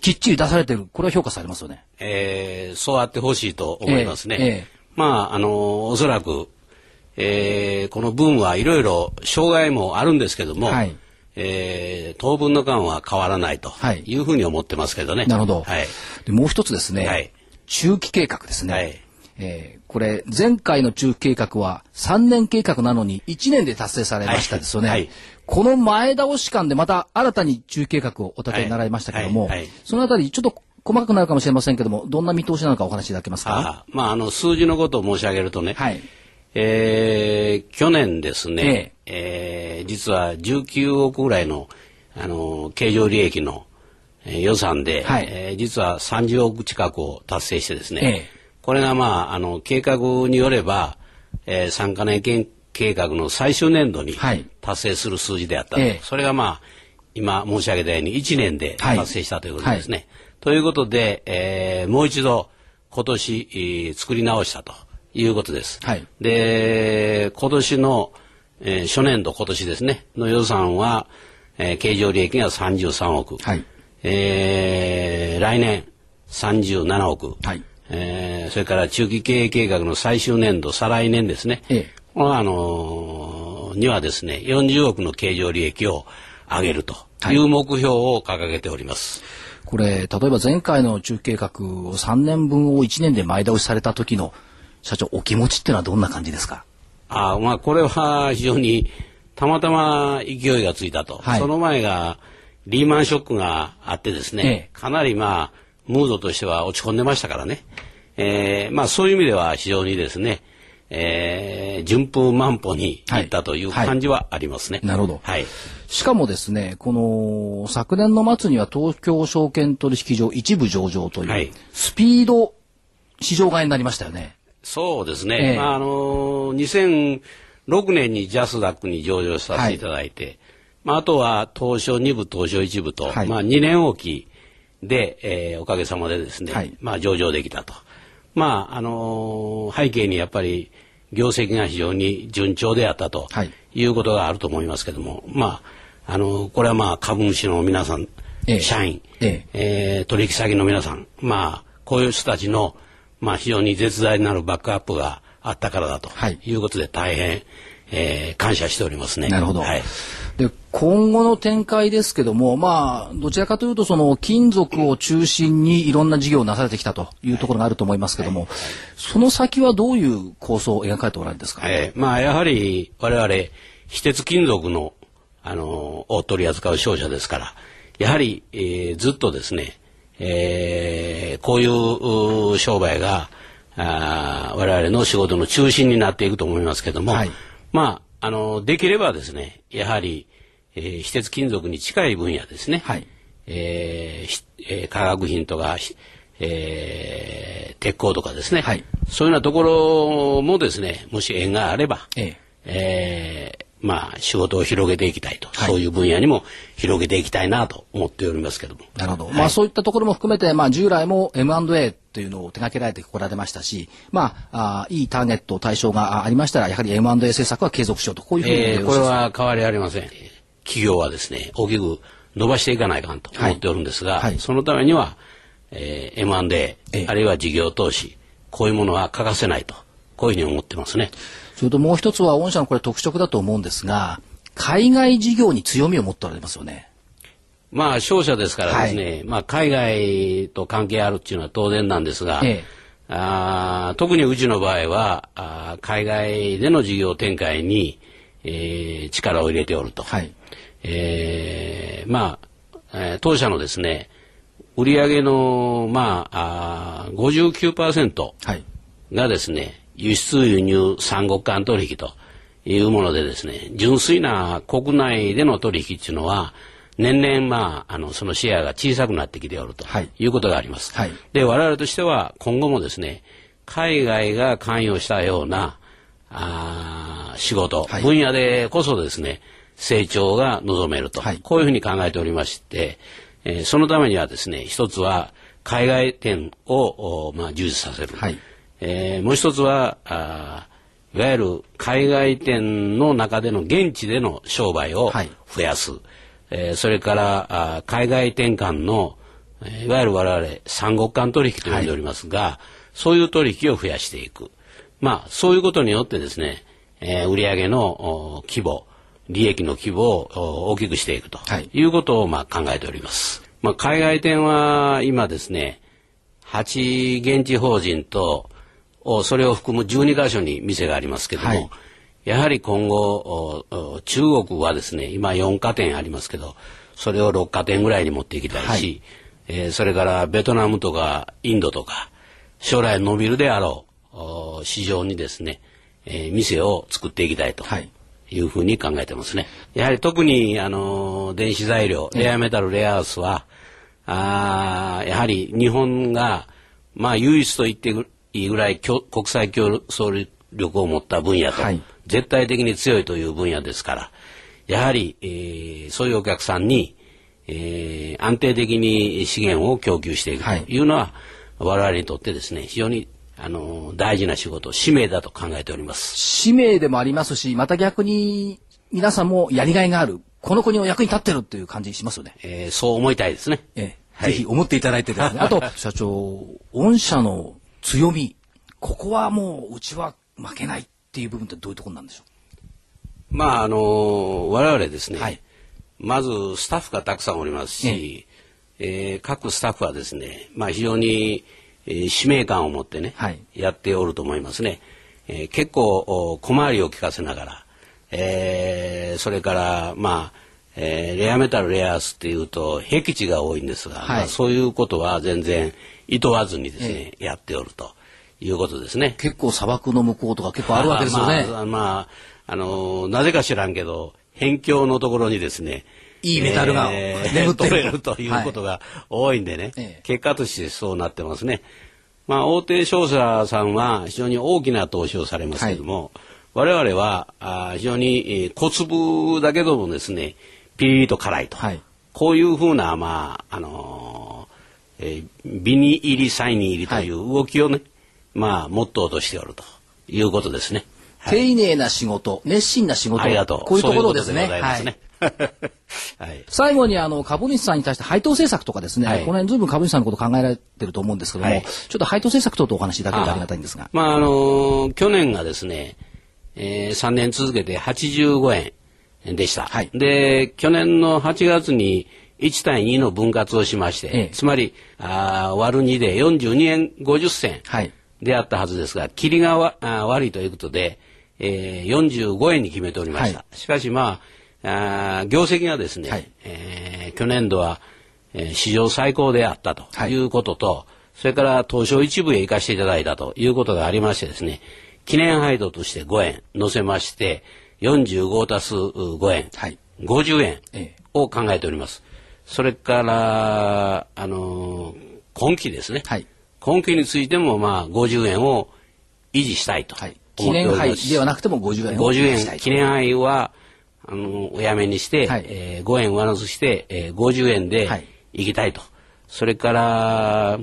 A: きっちり出されてる。これは評価されますよね。
G: えーそうあってほしいと思いますね。
A: ええええ
G: まあ、あのおそらく、えーこのブームはいろいろ障害もあるんですけども、
A: はい
G: えー当分の間は変わらないと
A: はい
G: いうふうに思ってますけどね。
A: なるほど。
G: はい。
A: でもう一つですね、
G: はい
A: 中期計画ですね。
G: はい
A: えーこれ、前回の中期計画は3年計画なのに1年で達成されましたですよね。
G: はいはい
A: この前倒し間でまた新たに中期計画をお立てになられましたけども、
G: はいはいはい
A: そのあたりちょっと細かくなるかもしれませんけども、どんな見通しなのかお話しいただけますか？
G: あまあ、あの、数字のことを申し上げるとね、
A: はい。
G: えー去年ですね、えー実は19億ぐらいの、あの、経常利益の、えー予算で、
A: はい。
G: えー実は30億近くを達成してですね、
A: ええ。
G: これがまあ、あの、計画によれば、えー、3カ年計計画の最終年度に
A: はい。
G: 達成する数字であったと。
A: ええ。
G: それがまあ、今申し上げたように1年で
A: はい。
G: 達成したということですね。ということで、えーもう一度今年、えー作り直したということです。
A: はい
G: で、今年の、えー初年度今年ですね、の予算は、えー経常利益が33億。
A: はい
G: えー来年37億。
A: はい
G: えーそれから中期経営計画の最終年度、再来年ですね。
A: ええ
G: これはあのーにはですね、40億の経常利益を上げるという目標を掲げております。
A: これ、例えば前回の中期計画を3年分を1年で前倒しされた時の社長、お気持ちっていうのはどんな感じですか？
G: あーまあ、これは非常にたまたま勢いがついたと。
A: はい
G: その前がリーマンショックがあってですね、
A: ええ
G: かなりまあ、ムードとしては落ち込んでましたからね。えーまあそういう意味では非常にですね、えー順風満帆にいったという
A: はい
G: 感じはありますね。
A: なるほど
G: はい。
A: しかもですね、この昨年の末には東京証券取引所一部上場という、
G: はい
A: スピード市場買いになりましたよね。
G: そうですね。
A: ええ。
G: まあ、あのー2006年にジャスダックに上場させていただいて、まあ、あとは東証2部、東証1部と、
A: はい。
G: まあ、2年おきで、えーおかげさまでですね、
A: はい。
G: まあ、上場できたと。まあ、あのー背景にやっぱり業績が非常に順調であったと
A: はい。
G: いうことがあると思いますけども、まあ、あのーこれはまあ株主の皆さん、
A: ええ。
G: 社員、
A: え。
G: えー取引先の皆さん、まあ、こういう人たちの、まあ、非常に絶大なるバックアップがあったからだと
A: はい
G: いうことで大変、えー感謝しておりますね。
A: なるほど。
G: はい。
A: で、今後の展開ですけども、まあ、どちらかというと、その金属を中心にいろんな事業をなされてきたというところがあると思いますけども、その先はどういう構想を描かれておられるんですか、
G: えーまあ、やはり我々、非鉄金属の、あのーを取り扱う商社ですから、やはり、えーずっとですね、えーこういう商売が、あー我々の仕事の中心になっていくと思いますけども、
A: はい
G: まあ、あの、できればですね、やはり、えー、非鉄金属に近い分野ですね。
A: はい。
G: えーひえー化学品とか、ひえー鉄鋼とかですね、
A: はい
G: そういうようなところもですね、もし縁があれば、
A: ええ
G: えーまあ、仕事を広げていきたいと、
A: はい。
G: そういう分野にも広げていきたいなと思っておりますけども。
A: なるほど。まあそういったところも含めて、まあ従来も M&A というのを手掛けられてこられましたし、まあ、あいいターゲット、対象がありましたら、やはり M&A 政策は継続しようと、こういうふうに、
G: えーこれは変わりありません。企業はですね、大きく伸ばしていかないかんと思っておるんですが、
A: はい。はい
G: そのためには、えー M&A、
A: ええ。
G: あるいは事業投資、こういうものは欠かせないと、こういうふうに思ってますね。
A: それともう一つは、御社のこれ特色だと思うんですが、海外事業に強みを持っておられますよね。
G: まあ、商社ですからですね、まあ、海外と関係あるっていうのは当然なんですが、
A: ええ
G: あー特にうちの場合はあー海外での事業展開に、えー力を入れておると。
A: はい。
G: えーまあ、えー当社のですね、売上の、まあ、あー59%
A: はい。
G: がですね、輸出輸入三国間取引というものでですね、純粋な国内での取引っていうのは、年々まあ、あの、そのシェアが小さくなってきておると
A: はい。
G: いうことがあります。
A: はい。
G: で、我々としては今後もですね、海外が関与したような、あー仕事、
A: はい。
G: 分野でこそですね、成長が望めると、
A: はい。
G: こういうふうに考えておりまして、えーそのためにはですね、一つは海外店を、おまあ、充実させる。
A: はい
G: えーもう一つはあーいわゆる海外店の中での現地での商売を
A: はい
G: 増やす、えーそれからあー海外店間の、えーいわゆる我々三国間取引と呼んでおりますが、そういう取引を増やしていく。まあ、そういうことによってですね、えー売上のお規模、利益の規模をお大きくしていくと
A: はい
G: いうことを、まあ、考えております。まあ、海外店は今ですね、8現地法人と、おそれを含む12カ所に店がありますけども、
A: はい
G: やはり今後、中国はですね、今4カ店ありますけど、それを6カ店ぐらいに持っていきたいし、
A: はい
G: えーそれからベトナムとかインドとか、将来伸びるであろうお市場にですね、えー店を作っていきたいと。
A: はい
G: いうふうに考えてますね。やはり特に、あの、電子材料、レアメタル、レアアースは、あーやはり日本が、まあ、唯一と言っていいぐらい競国際競争力を持った分野と、
A: はい
G: 絶対的に強いという分野ですから、やはり、えーそういうお客さんに、えー安定的に資源を供給していくと
A: はい
G: いうのは、我々にとってですね、非常に、あの、大事な仕事、使命だと考えております。
A: 使命でもありますし、また逆に皆さんもやりがいがある。この国の役に立ってるっていう感じしますよね。
G: えーそう思いたいですね。
A: ええ
G: はい
A: ぜひ思っていただいてですね。あと、社長、御社の強み、ここはもううちは負けないっていう部分ってどういうところなんでしょ
G: まああの我々ですね、
A: はい。
G: まずスタッフがたくさんおりますし、えー各スタッフはですね、まあ、非常に、えー使命感を持ってね、
A: はい。
G: やっておると思いますね。えー結構お小回りを利かせながら、えーそれからまあ、えーレアメタルレアアースっていうと僻地が多いんですが、
A: はい。
G: まあ、そういうことは全然いとわずにですね、やっておるということですね。
A: 結構砂漠の向こうとか結構あるわけですよね。
G: まあ、まあ、あのーなぜか知らんけど、辺境のところにですね、
A: いいメタルが眠ってる
G: 取れるということが多いんでね、
A: ええ
G: 結果としてそうなってますね。まあ、大手商社さんは非常に大きな投資をされますけども、我々はあー非常に、えー小粒だけどもですね、ピリリと辛いと。
A: はい
G: こういうふうな、まあ、あのーえービニ入り、サイン入りという動きをね、まあ、モットーとしておるということですね。
A: 丁寧な仕事、熱心な仕事、
G: ありがとう。
A: こういうところですね。
G: はい。
A: 最後にあの株主さんに対して配当政策とかですね、
G: はい
A: この辺ずいぶん株主さんのこと考えられてると思うんですけども、
G: はい
A: ちょっと配当政策等々お話しいただけるとありがたいんですが。
G: まあ、あのー去年がですね、えー、3年続けて85円でした。
A: はい
G: で、去年の8月に1対2の分割をしまして、
A: ええ。
G: つまり、あー割る2で42円50銭
A: はい。
G: であったはずですが、切りがわあー悪いということで、えー、45円に決めておりました。
A: は
G: しかしまあ、あー業績がですね、
A: はい。
G: えー去年度は、えー史上最高であったと
A: はい。
G: いうことと、それから東証一部へ行かせていただいたということがありましてですね、記念配当として5円乗せまして、45足す5円、
A: はい。
G: 50円
A: ええ。
G: を考えております。それから、あのー今期ですね。
A: はい
G: 今期についても、まあ、50円を維持したいと
A: はい。記念杯。ではなくても50円を
G: 50
A: したい
G: 円、記念杯は、あの、おやめにして、
A: はい
G: えー5円上乗せして、えー50円で
A: はい
G: 行きたいと。それから、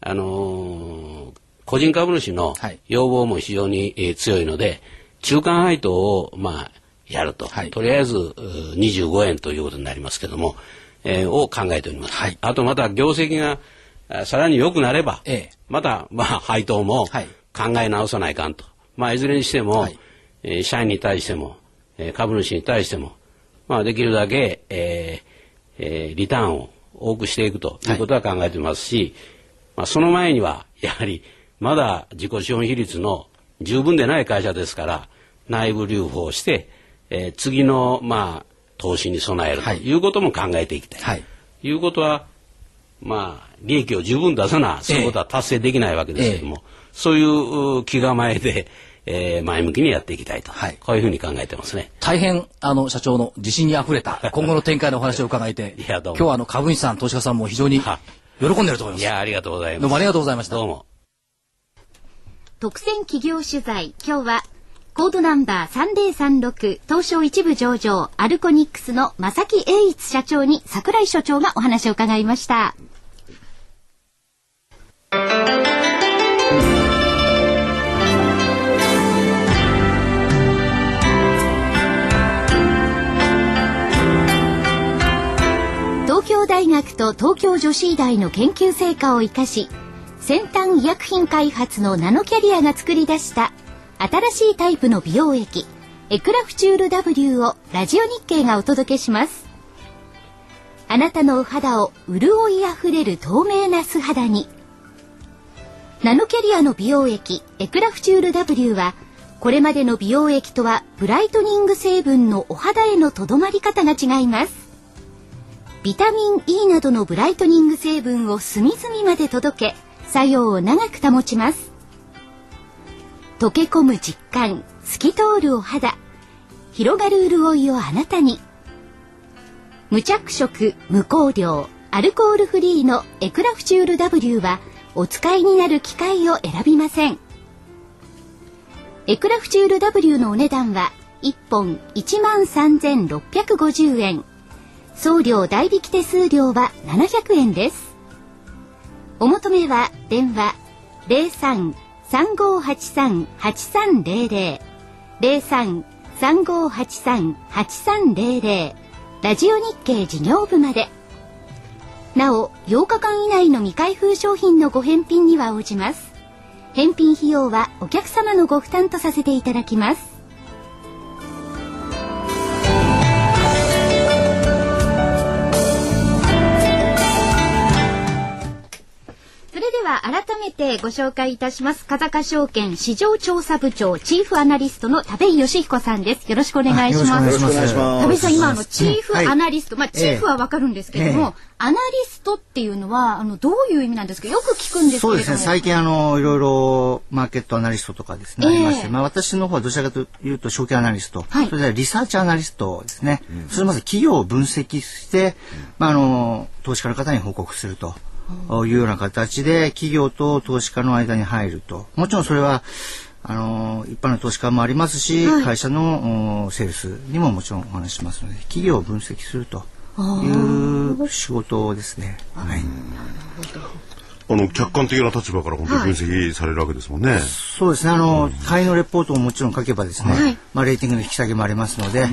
G: あのー個人株主の
A: はい
G: 要望も非常に、えー強いので、中間配当を、まあ、やると。
A: はい
G: とりあえず、うー25円ということになりますけども、えーを考えております。
A: はい。
G: あとまた業績があさらに良くなれば、
A: ええ。
G: また、まあ、配当も
A: はい。
G: 考え直さないかんと。まあ、いずれにしても、
A: はい。
G: えー社員に対しても、えー株主に対しても、まあ、できるだけ、えーえーリターンを多くしていくということは考えていますし、まあ、その前には、やはり、まだ自己資本比率の十分でない会社ですから、内部留保をして、えー次の、まあ、投資に備えると
A: はい
G: いうことも考えていきたい。
A: はい
G: ということは、まあ、利益を十分出さな、そういうことは達成できないわけですけども、そういうう気構えで、えー前向きにやっていきたいと、
A: はい
G: こういうふうに考えてますね。
A: 大変、あの、社長の自信にあふれた 今後の展開のお話を伺えて、
G: いやどうも
A: 今日はあの、株主さん、投資家さんも非常に
G: は
A: 喜んでると思います。
G: いや、ありがとうございます。
A: どうもありがとうございました
G: どうも。
B: 特選企業取材。今日は、コードナンバー3036東証一部上場アルコニックスの正木栄一社長に桜井所長がお話を伺いました。東京大学と東京女子医大の研究成果を生かし先端医薬品開発のナノキャリアが作り出した新しいタイプの美容液エクラフチュール W をラジオ日経がお届けします。あなたのお肌を潤いあふれる透明な素肌に。ナノキャリアの美容液エクラフチュール W はこれまでの美容液とはブライトニング成分のお肌へのとどまり方が違います。ビタミン E などのブライトニング成分を隅々まで届け作用を長く保ちます。溶け込む実感透き通るお肌。広がる潤いをあなたに。無着色無香料アルコールフリーのエクラフチュール W はお使いになる機械を選びません。エクラフチュール W のお値段は1本1万3650円。送料代引き手数料は700円です。お求めは電話03 03-3583-8300 03-3583-8300ラジオ日経事業部まで。なお8日間以内の未開封商品のご返品には応じます。返品費用はお客様のご負担とさせていただきます。は改めてご紹介いたします。風賀証券市場調査部長チーフアナリストの田部井義彦さんです。よろしくお願いします。
F: よろしくお願いします
B: 田部井さん、今あのチーフアナリスト、まあチーフは
F: ええ
B: わかるんですけれども、アナリストっていうのはあのどういう意味なんですか？よく聞くんですけれども。
F: そうですね。最近あの、いろいろマーケットアナリストとかですね、
B: ええ
F: ありまして、まあ私の方はどちらかというと証券アナリスト、
B: はい
F: それでリサーチアナリストですね。それまず企業を分析して、まああの、投資家の方に報告すると。いうような形で企業と投資家の間に入ると。もちろんそれは、あの、一般の投資家もありますし、
B: はい
F: 会社のおセールスにももちろんお話ししますので、企業を分析するという仕事ですね。はい。
E: あの、客観的な立場から本当に分析されるわけですもんね。
F: そうですね。あの、買いのレポートももちろん書けばですね、
B: はい
F: まあ、レーティングの引き下げもありますので、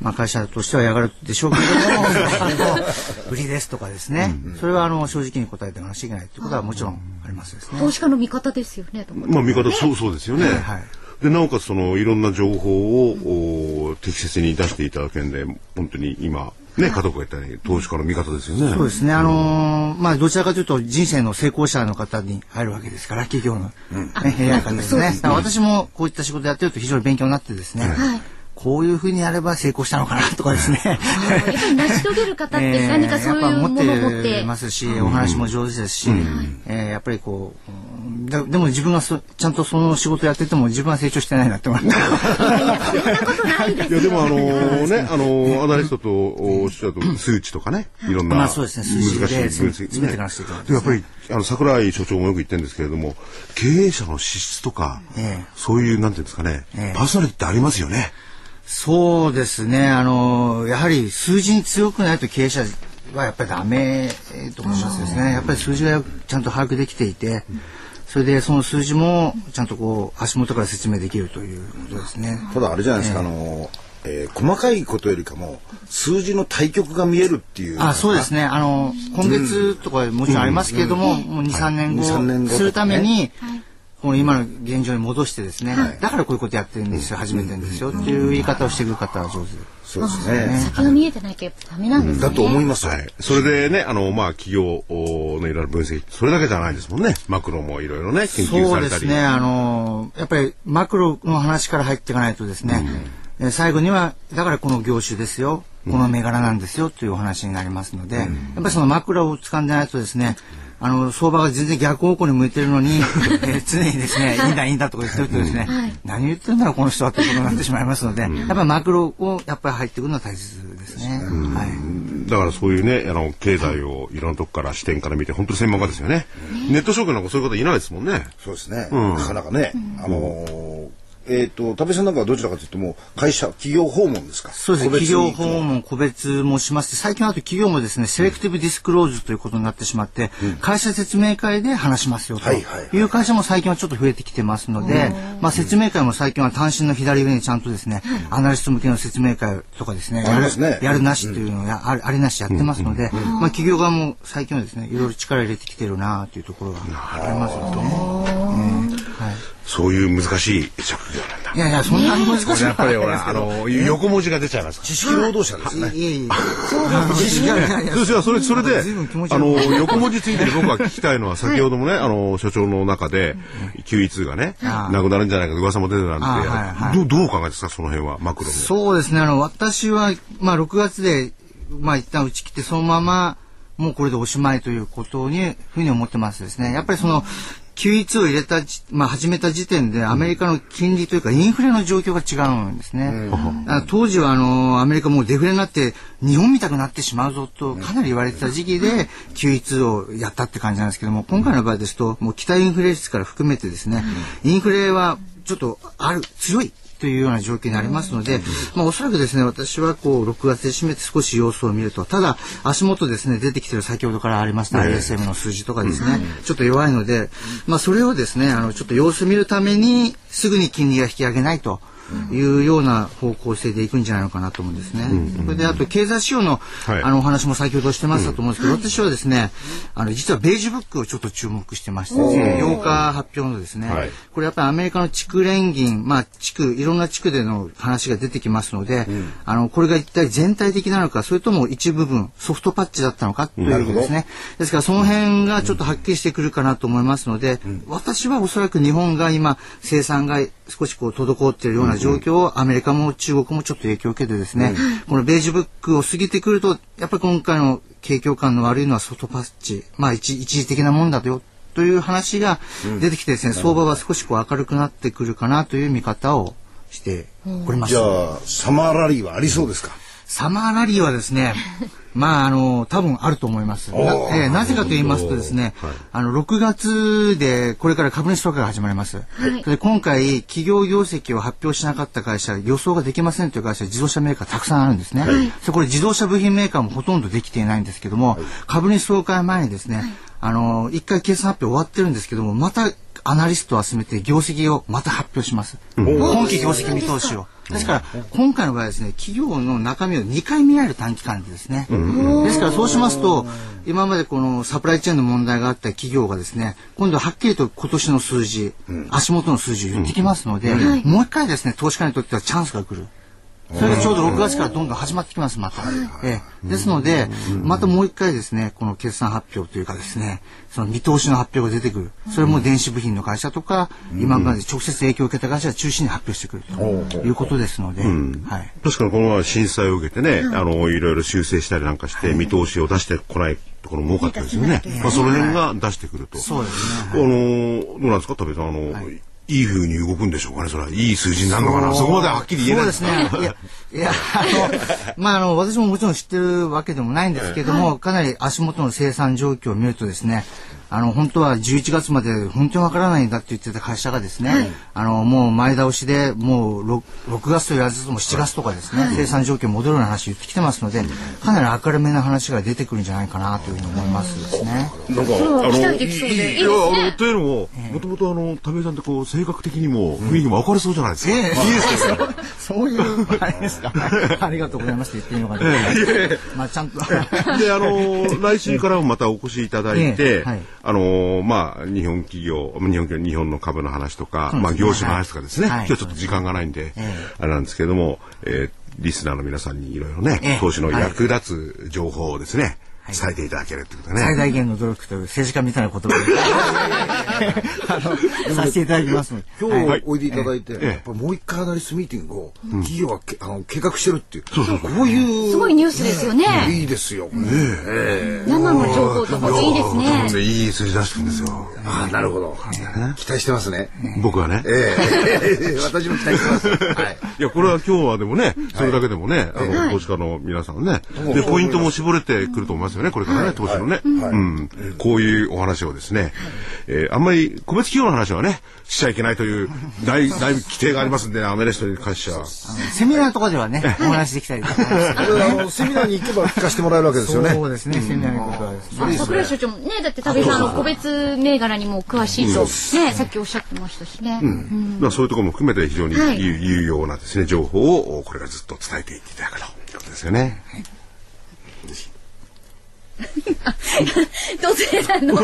F: まあ、会社としては嫌がるでしょうけれども、あの売りですとかですね、それはあの、正直に答えていかなきゃいけないということはもちろんありますですね。
B: 投資家の味方ですよね。
E: まあ見方、そうそうですよね。
F: はい
E: で、なおかつそのいろんな情報をお適切に出していただけんで、本当に今、ね、加藤君が言ったように投資家の味方ですよね。
F: そうですね。あのーまあ、どちらかというと人生の成功者の方に入るわけですから、企業の、ね、部屋からですね。だから私もこういった仕事やってると非常に勉強になってですね、こういうふうにやれば成功したのかなとかですね。
B: やっぱり成し遂げる方って 何かそういうものを持って。
F: ますし、お話も上手ですし、えーやっぱりこう、うんででも自分がそちゃんとその仕事やってても自分は成長してないなって思って。
B: いやそんなことないです
E: いやでもあのね、あのアナリストとおっしゃると数値とかね、い。ろんな
F: まあそうですね数字で
E: 難しい分析
F: 詰めていかなくちゃいけない
E: でやっぱりあの桜井所長もよく言ってるんですけれども、経営者の資質とか、
F: ええ。
E: そういうなんていうんですかね、
F: ええ。
E: パーソナリティってありますよね。
F: そうですね。あの、やはり数字に強くないと経営者はやっぱりダメと思いますですね。やっぱり数字がちゃんと把握できていて、それでその数字もちゃんとこう足元から説明できるということですね。
C: ただあれじゃないですか、あの、えー細かいことよりかも数字の対局が見えるっていう
F: あそうですね。あの、今月とかもちろんありますけれども、もう2、3年
C: 2 3年後とかね
F: 後するために、この今の現状に戻してですね、だからこういうことやってるんですよ、始めてるんですよっていう言い方をしてくる方は上手。
C: そうですね
B: 先が見えてないとやっぱダメなんですね。
C: だと思いますよ、
E: はい。それでね、あの、まあ、企業のいろいろ分析、それだけじゃないですもんね。マクロもいろいろね、研究
F: そ
E: されたり。
F: うですね。あの、やっぱりマクロの話から入っていかないとですね、えー最後には、だからこの業種ですよ、この銘柄なんですよというお話になりますので、やっぱりそのマクロを掴んでないとですね、あの、相場が全然逆方向に向いてるのに、えー常にですね、いいんだいいんだとか言ってるとですね、何言ってるんだろうこの人はってことになってしまいますので、やっぱりマクロをやっぱり入ってくるのは大切ですね。はい。
E: だからそういうね、あの、経済をいろんなとこから視点から見て、本当に専門家ですよね。ネット証券なんかそういうこといないですもんね。
C: そうですね、なかなかね、あのーえっ、と、田部さんなんかはどちらかというと、もう会社、企業訪問ですか？
F: そうですね。企業訪問、個別もしまして、最近はあと企業もですね、セレクティブディスクローズということになってしまって、会社説明会で話しますよと
C: はい
F: う会社も最近はちょっと増えてきてますので、まあ説明会も最近は単身の左上にちゃんとですね、アナリスト向けの説明会とかですね、
C: ありますね。
F: やるなしというのをや、あるありなしやってますので、まあ企業側も最近はですね、いろいろ力入れてきてるなというところがありますので、うんはい。
E: そういう難しい職業なんだ。
F: いやいや、そんなに難しい
E: やっぱりほら、あの、横文字が出ちゃいます。
C: 知識労働者ですね。
F: いえいや
E: そうですよそれ、それであの、横文字ついてる僕が聞きたいのは、先ほどもね、あの、所長の中で、QE2 がね、なくなるんじゃないかと噂も出てたんで、どどうお考えですか、その辺は、マクロの。
F: そうですね。あの、私は、まあ、6月で、まあ、一旦打ち切って、そのまま、もうこれでおしまいということに、ふうに思ってますですね。やっぱりその、QE2 を入れたじ、まあ、始めた時点で、アメリカの金利というか、インフレの状況が違うんですね。あ当時は、あの、アメリカもうデフレになって、日本みたくなってしまうぞと、かなり言われてた時期で、QE2 をやったって感じなんですけども、今回の場合ですと、もう期待インフレ率から含めてですね、インフレはちょっとある、強い。というような状況になりますので、まあおそらくですね、私はこう、6月で締めて少し様子を見ると、ただ、足元ですね、出てきてる先ほどからありました ISM の数字とかですね、ちょっと弱いので、まあそれをですね、あの、ちょっと様子見るために、すぐに金利が引き上げないと。いうような方向性でいくんじゃないのかなと思うんですね。それであと経済指標の、
E: はい。
F: あのお話も先ほどしてましたと思うん。ですけど、私はですね、あの実はベージュブックをちょっと注目してまして、8日発表のですね、
E: はい。
F: これやっぱりアメリカの地区連銀、まあ地区、いろんな地区での話が出てきますので、あの、これが一体全体的なのか、それとも一部分、ソフトパッチだったのかということですね。ですからその辺がちょっとはっきりしてくるかなと思いますので、私はおそらく日本が今、生産が少しこう滞っているような状況をアメリカも中国もちょっと影響を受けてですね、このベージュブックを過ぎてくると、やっぱり今回の景況感の悪いのはソフトパッチ、まあ一一時的なもんだよ。という話が出てきてですね、相場は少しこう明るくなってくるかなという見方をしております。
C: じゃあ、サマーラリーはありそうですか？
F: サマーラリーはですね、まあ、あの、多分あると思います。な,、えーなぜかと言いますとですね、あの、6月でこれから株主総会が始まります。で今回、企業業績を発表しなかった会社、予想ができませんという会社、自動車メーカーたくさんあるんですね。それこれ自動車部品メーカーもほとんどできていないんですけども、株主総会前にですね、あの、一回決算発表終わってるんですけども、またアナリストを集めて業績をまた発表します。今期業績見通しを。ですから、今回の場合はですね、企業の中身を2回見られる短期間でですね。ですから、そうしますと、今までこのサプライチェーンの問題があった企業がですね、今度ははっきりと今年の数字、足元の数字を言ってきますので、もう一回ですね、投資家にとってはチャンスが来る。それがちょうど6月からどんどん始まってきます、また。ええですので、またもう一回ですね、この決算発表というかですね、その見通しの発表が出てくる。それも電子部品の会社とか、今まで直接影響を受けた会社を中心に発表してくるということですので、はい。
E: 確かにこのまま震災を受けてね、あの、いろいろ修正したりなんかして、見通しを出してこないところも多かったですよね。まあ、その辺が出してくると。
F: そうです
E: あの、どうなんですか、田部さん？あの、いい風に動くんでしょうかね、それは。いい数字になるのかな。そこまではっきり言えない
F: そうですね。いや、いや、あの、まあ、あの、私ももちろん知ってるわけでもないんですけども、かなり足元の生産状況を見るとですね、あの、本当は11月まで本当にわからないんだって言ってた会社がですね、あの、もう前倒しで、もう 6, 6月と言わずとも7月とかですね、生産状況戻るような話言ってきてますので、かなり明るめな話が出てくるんじゃないかなというふうに思いますですね。
E: なんか、あの、
B: いい
E: や、あの、というのも、もともとあの、田部さんってこう、性格的にも、雰囲気も明るそうじゃないですか。いいですよ。
F: そういう、あれですか。ありがとうございますって言っていいのかな。まあ、ちゃんと。
E: で、あの、来週からもまたお越しいただい
F: え
E: て
F: えはい、
E: あの、まあ、日本企業、日本企業、日本の株の話とか、まあ、業種の話とかですね。
F: はい。
E: 今日ちょっと時間がないんで
F: え、
E: あれなんですけれども、えーリスナーの皆さんにいろいろね
F: ええ、
E: 投資の役立つ情報をですね、伝えていただけるってことね。
F: 最大限の努力という政治家みたいな言葉で あのさせていただきますので。
C: 今
F: はい
C: 日おいでいただいて、
E: え
C: やっぱもう一回アナリストミーティングを企業がけ、あの計画してるっていう、こういう
B: すごいニュースですよね。
C: いいですよ。
B: 生の情報とかいいですね。
E: でいい数字出してくるんですよ。
C: ああ、なるほど。期待してますね。
E: 僕はね。
C: ええ 私も期待してます。はい。
E: いや、これは今日はでもね、それだけでもね、あの、投資家の皆さんね、で、ポイントも絞れてくると思いますよね、これからね、投資のね。うん。こういうお話をですね、えーあんまり個別企業の話はね、しちゃいけないという大、大規定がありますんで、アメリストに関しては。
F: セミナーとかではね、お話できたりとか。
C: セミナーに行けば聞かせてもらえるわけですよね。
F: そうですね、セミナーのことはですね。
B: 桜井所長もね、だって田部さんの個別銘柄にも詳しいと、ね、さっきおっしゃってましたしね。
E: まあそういうところも含めて非常に
B: はい
E: 有有用なですね、情報をこれからずっと伝えていっていただくということですよね。
B: どうせさの。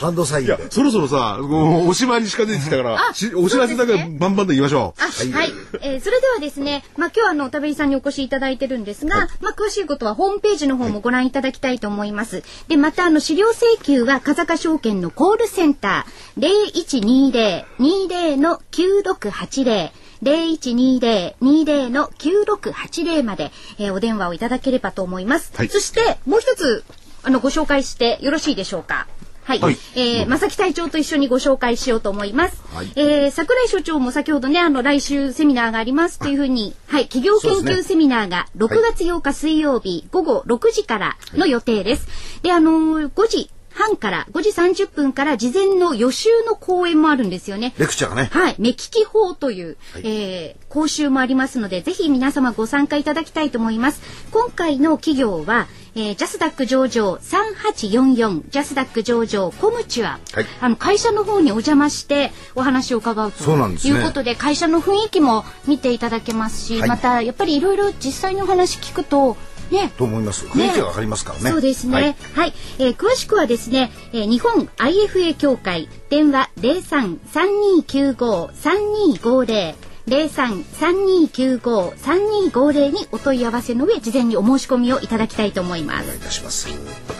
C: ハンドサイン
E: そろそろさ、おおしまいに近づいてきたから、お知らせだけバンバンと言いましょう。
B: うね、はい。はい、えー、それではですね、まあ今日あの、田部さんにお越しいただいてるんですが、はい、まあ詳しいことはホームページの方もご覧いただきたいと思います。で、またあの、資料請求は、風賀証券のコールセンター、0120-20-9680、0120-20-9680まで、えー、お電話をいただければと思います。
E: はい、
B: そして、もう一つ、あの、ご紹介してよろしいでしょうか？はい、
E: はい、
B: えー、正木隊長と一緒にご紹介しようと思います。はい、えー、桜井所長も先ほどね、あの、来週セミナーがありますというふうに、はい、企業研究セミナーが6月8日水曜日、午後6時からの予定です。で、あのー、5時半から5時30分から事前の予習の講演もあるんですよね。
C: レクチャーがね。
B: はい、目利き法という、えー講習もありますので、ぜひ皆様ご参加いただきたいと思います。今回の企業は、えージャスダック上場3844、ジャスダック上場コムチュア、
C: はい
B: あの会社の方にお邪魔してお話を伺うということで、会社の雰囲気も見ていただけますし、
C: はい
B: またやっぱりいろいろ実際のお話聞くと、ね、
C: と思います。雰囲気がわかりますからね。
B: そうですね。
C: は
B: はいい、えー詳しくはですね、えー日本 IFA 協会電話零三三二九五三二五零零三三二九五三二五零にお問い合わせの上事前にお申し込みをいただきたいと思います。
C: お願いいたします。は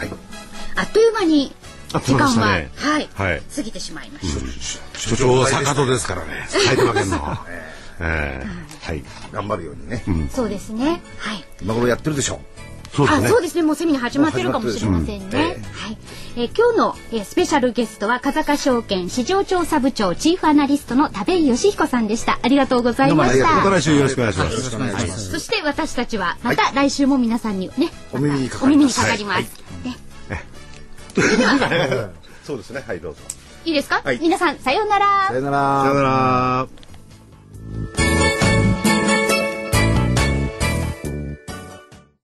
C: い。
B: あっという間に
E: あ
B: 時間は、
E: ね
B: はい、
E: はい
B: 過ぎてしまいました。
E: 所長坂戸ですからね。埼玉県の。えーはい。
C: 頑張るようにね。
B: そうですね。はい。
C: 今頃やってるでしょ？
B: あ、
E: そうですね。
B: そうですね。もうセミナー始まってるかもしれませんね。はい。えー今日の、えースペシャルゲストは風賀証券市場調査部長チーフアナリストの田部井義彦さんでした。ありがとうございました。
E: また来週よろしくお願いします。
C: よろしくお願いします。
B: そして私たちはまた来週も皆さんにね、
C: お耳にかかります
E: そうですね。はい、どうぞ。
B: いいですか、
C: はい
B: 皆さんさようなら
C: さ。よなら
E: さよなら。Thank you.